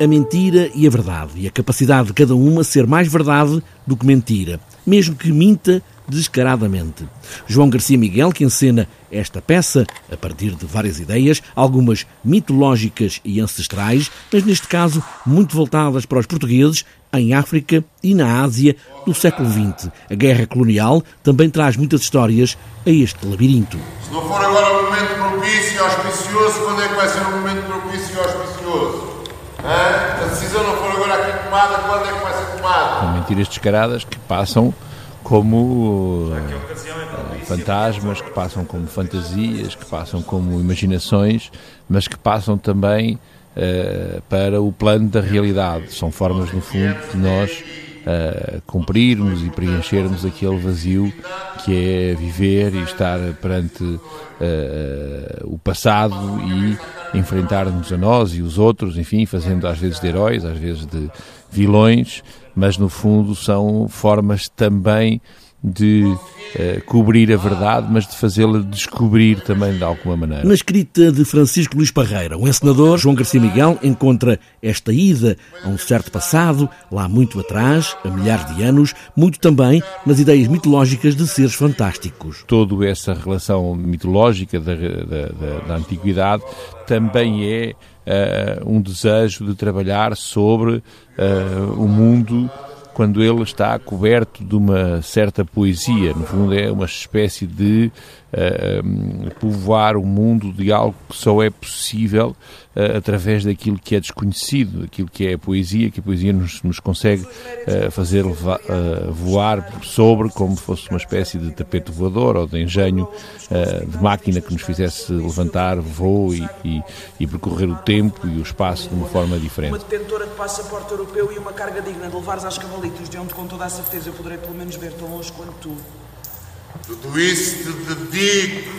a mentira e a verdade, e a capacidade de cada uma ser mais verdade do que mentira, mesmo que minta descaradamente. João Garcia Miguel, que encena esta peça a partir de várias ideias, algumas mitológicas e ancestrais, mas neste caso muito voltadas para os portugueses em África e na Ásia do século XX. A guerra colonial também traz muitas histórias a este labirinto. Se não for agora o momento propício e auspicioso, quando é que vai ser o momento propício e auspicioso? A decisão não for agora aqui tomada, quando é que vai ser tomada? São mentiras descaradas que passam como uh, fantasmas, que passam como fantasias, que passam como imaginações, mas que passam também uh, para o plano da realidade. São formas, no fundo, de nós uh, cumprirmos e preenchermos aquele vazio que é viver e estar perante o passado e enfrentarmos a nós e os outros, enfim, fazendo às vezes de heróis, às vezes de vilões, mas no fundo são formas também de uh, cobrir a verdade, mas de fazê-la descobrir também de alguma maneira. Na escrita de Francisco Luís Parreira, o encenador João Garcia Miguel encontra esta ida a um certo passado, lá muito atrás, a milhares de anos, muito também nas ideias mitológicas de seres fantásticos. Toda essa relação mitológica da, da, da, da antiguidade também é uh, um desejo de trabalhar sobre uh, o mundo quando ele está coberto de uma certa poesia. No fundo, é uma espécie de uh, povoar o mundo de algo que só é possível uh, através daquilo que é desconhecido, daquilo que é a poesia, que a poesia nos, nos consegue uh, fazer voar sobre como fosse uma espécie de tapete voador ou de engenho de máquina que nos fizesse levantar voo e, e, e, percorrer o tempo e o espaço de uma forma diferente. Uma detentora de passaporte europeu e uma carga digna de levares às cavalitos, de onde com toda a certeza eu poderei pelo menos ver tão longe quanto tu. Tudo isso te dedico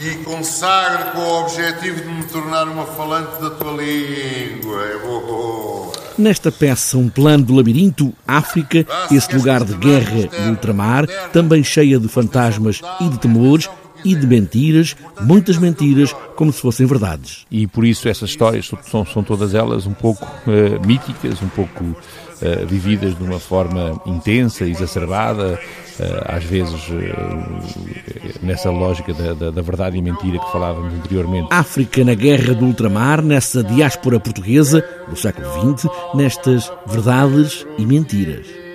e consagro com o objetivo de me tornar uma falante da tua língua. É boa. Nesta peça, um plano do labirinto, África, esse lugar de guerra no ultramar, também cheia de fantasmas e de temores, e de mentiras, muitas mentiras, como se fossem verdades. E por isso essas histórias são, são todas elas um pouco uh, míticas, um pouco uh, vividas de uma forma intensa, exacerbada, uh, às vezes nessa lógica da, da, da, verdade e mentira que falávamos anteriormente. África na guerra do ultramar, nessa diáspora portuguesa do século XX, nestas verdades e mentiras.